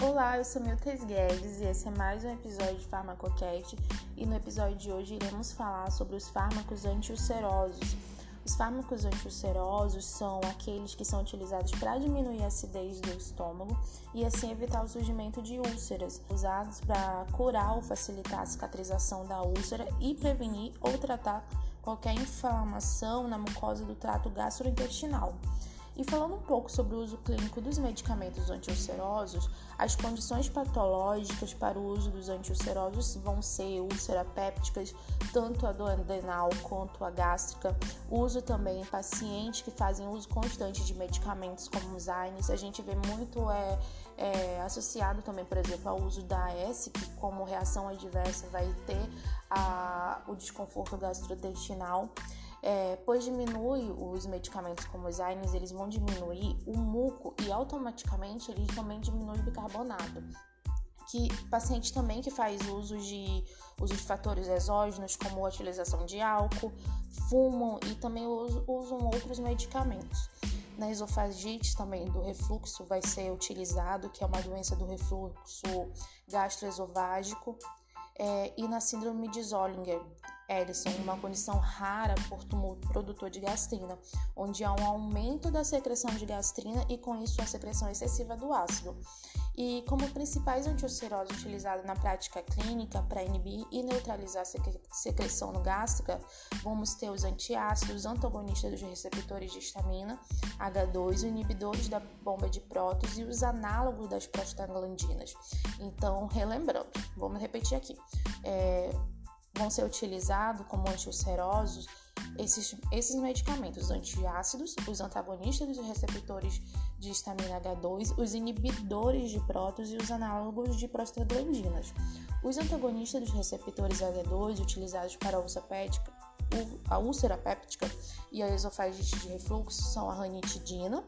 Olá, eu sou Miltes Guedes e esse é mais um episódio de Farmacocast e no episódio de hoje iremos falar sobre os fármacos antiulcerosos. Os fármacos antiulcerosos são aqueles que são utilizados para diminuir a acidez do estômago e assim evitar o surgimento de úlceras, usados para curar ou facilitar a cicatrização da úlcera e prevenir ou tratar qualquer inflamação na mucosa do trato gastrointestinal. E falando um pouco sobre o uso clínico dos medicamentos antiulcerosos, as condições patológicas para o uso dos antiulcerosos vão ser úlceras pépticas, tanto a adenal quanto a gástrica. Uso também em pacientes que fazem uso constante de medicamentos como os AINES. A gente vê muito é, é, associado também, por exemplo, ao uso da AS, que como reação adversa vai ter a, o desconforto gastrointestinal é, pois diminui os medicamentos como os AINES, eles vão diminuir o muco e automaticamente eles também diminuem o bicarbonato. Que paciente também que faz uso de, uso de fatores exógenos, como a utilização de álcool, fumam e também usam, usam outros medicamentos. Na esofagite também do refluxo vai ser utilizado, que é uma doença do refluxo gastroesofágico, é, e na síndrome de Zollinger, Ellison, uma condição rara por tumulto produtor de gastrina, onde há um aumento da secreção de gastrina e com isso a secreção excessiva do ácido. E como principais antiulcerosos utilizados na prática clínica para inibir e neutralizar a secreção no gástrica, vamos ter os antiácidos, antagonistas dos receptores de histamina, H2, inibidores da bomba de prótons e os análogos das prostaglandinas. Então, relembrando, vamos repetir aqui. É, vão ser utilizados como antiulcerosos esses, esses medicamentos antiácidos, os antagonistas dos receptores de histamina H2, os inibidores de prótons e os análogos de prostaglandinas. Os antagonistas dos receptores H2 utilizados para a úlcera péptica, a úlcera péptica e a esofagite de refluxo são a ranitidina,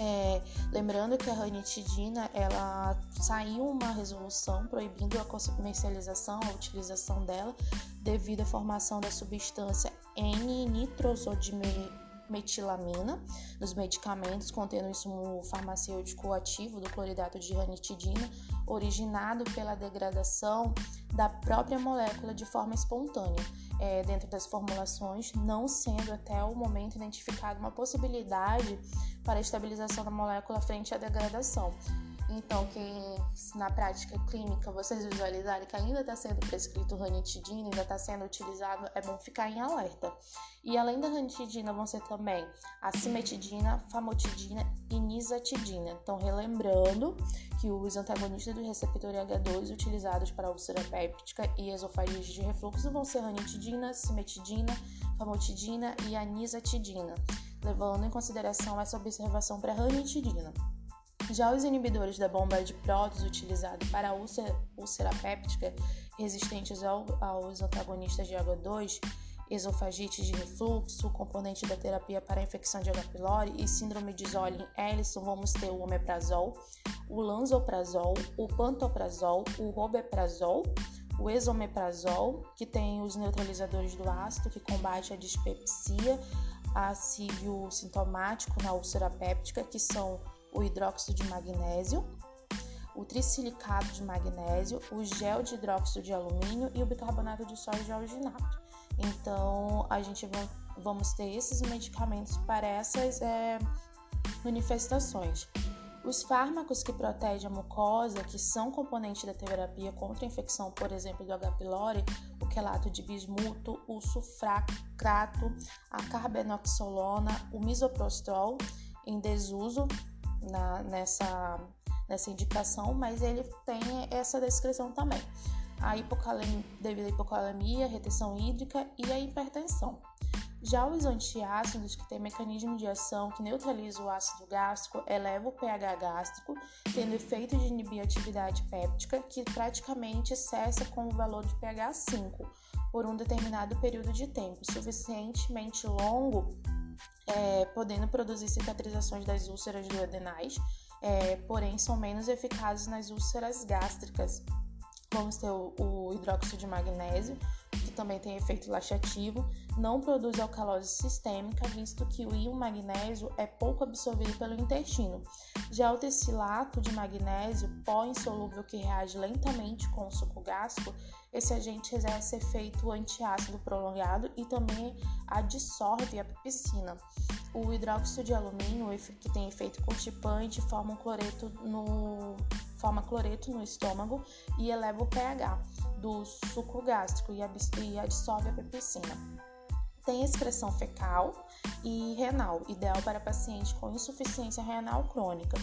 é, lembrando que a ranitidina, ela saiu uma resolução proibindo a comercialização, a utilização dela, devido à formação da substância N-nitrosodimetilamina nos medicamentos contendo insumo farmacêutico ativo do cloridato de ranitidina, originado pela degradação da própria molécula de forma espontânea é, dentro das formulações, não sendo até o momento identificada uma possibilidade para a estabilização da molécula frente à degradação. Então, quem na prática clínica vocês visualizarem que ainda está sendo prescrito ranitidina, ainda está sendo utilizado, é bom ficar em alerta. E além da ranitidina, vão ser também a cimetidina, famotidina e nisatidina. Então, relembrando que os antagonistas do receptor H2 utilizados para úlcera péptica e esofagite de refluxo vão ser ranitidina, cimetidina, famotidina e anisatidina, levando em consideração essa observação para ranitidina. Já os inibidores da bomba de prótons utilizados para a úlcera, úlcera péptica resistentes ao, aos antagonistas de H2, esofagite de refluxo, componente da terapia para infecção de H. pylori e síndrome de Zolin-Ellison, vamos ter o omeprazol, o lanzoprazol, o pantoprazol, o robeprazol, o esomeprazol, que tem os neutralizadores do ácido, que combate a dispepsia, acívio sintomático na úlcera péptica, que são o hidróxido de magnésio, o trisilicado de magnésio, o gel de hidróxido de alumínio e o bicarbonato de sódio de alginato. Então, a gente vai, vamos ter esses medicamentos para essas é, manifestações. Os fármacos que protegem a mucosa, que são componentes da terapia contra a infecção, por exemplo, do H. pylori, o quelato de bismuto, o sulfracato, a carbenoxolona, o misoprostol, em desuso na, nessa, nessa indicação, mas ele tem essa descrição também. A hipocalemia, devido à hipocalemia, retenção hídrica e a hipertensão. Já os antiácidos, que têm mecanismo de ação que neutraliza o ácido gástrico, eleva o pH gástrico, tendo efeito de inibir a atividade péptica, que praticamente cessa com o valor de pH 5 por um determinado período de tempo, suficientemente longo é, podendo produzir cicatrizações das úlceras duodenais, é, porém são menos eficazes nas úlceras gástricas. Ter o, o hidróxido de magnésio, também tem efeito laxativo, não produz alcalose sistêmica, visto que o íon magnésio é pouco absorvido pelo intestino. Já o tecilato de magnésio, pó insolúvel que reage lentamente com o suco gástrico, esse agente exerce efeito antiácido prolongado e também adsorve a pepsina. O hidróxido de alumínio, que tem efeito constipante, forma um cloreto no forma cloreto no estômago e eleva o pH do suco gástrico e absorve a pepsina. Tem excreção fecal e renal, ideal para paciente com insuficiência renal crônica.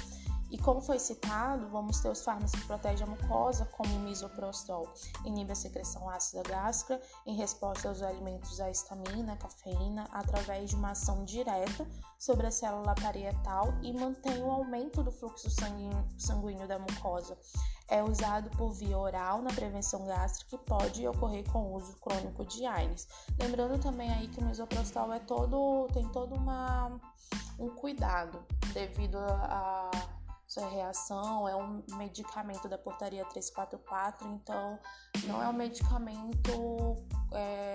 E como foi citado, vamos ter os fármacos que protegem a mucosa, como o misoprostol, inibe a secreção ácida gástrica em resposta aos alimentos à histamina, cafeína, através de uma ação direta sobre a célula parietal e mantém o aumento do fluxo sanguíneo da mucosa é usado por via oral na prevenção gástrica e pode ocorrer com uso crônico de AINES. Lembrando também aí que o misoprostol é todo, tem todo uma, um cuidado devido a, sua reação, é um medicamento da portaria 344, então não é um medicamento. É,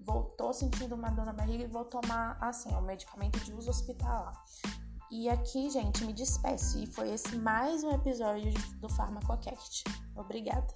voltou sentindo uma dor na barriga e vou tomar assim, é um medicamento de uso hospitalar. E aqui, gente, me despeço. E foi esse mais um episódio do Farmacocast. Obrigada.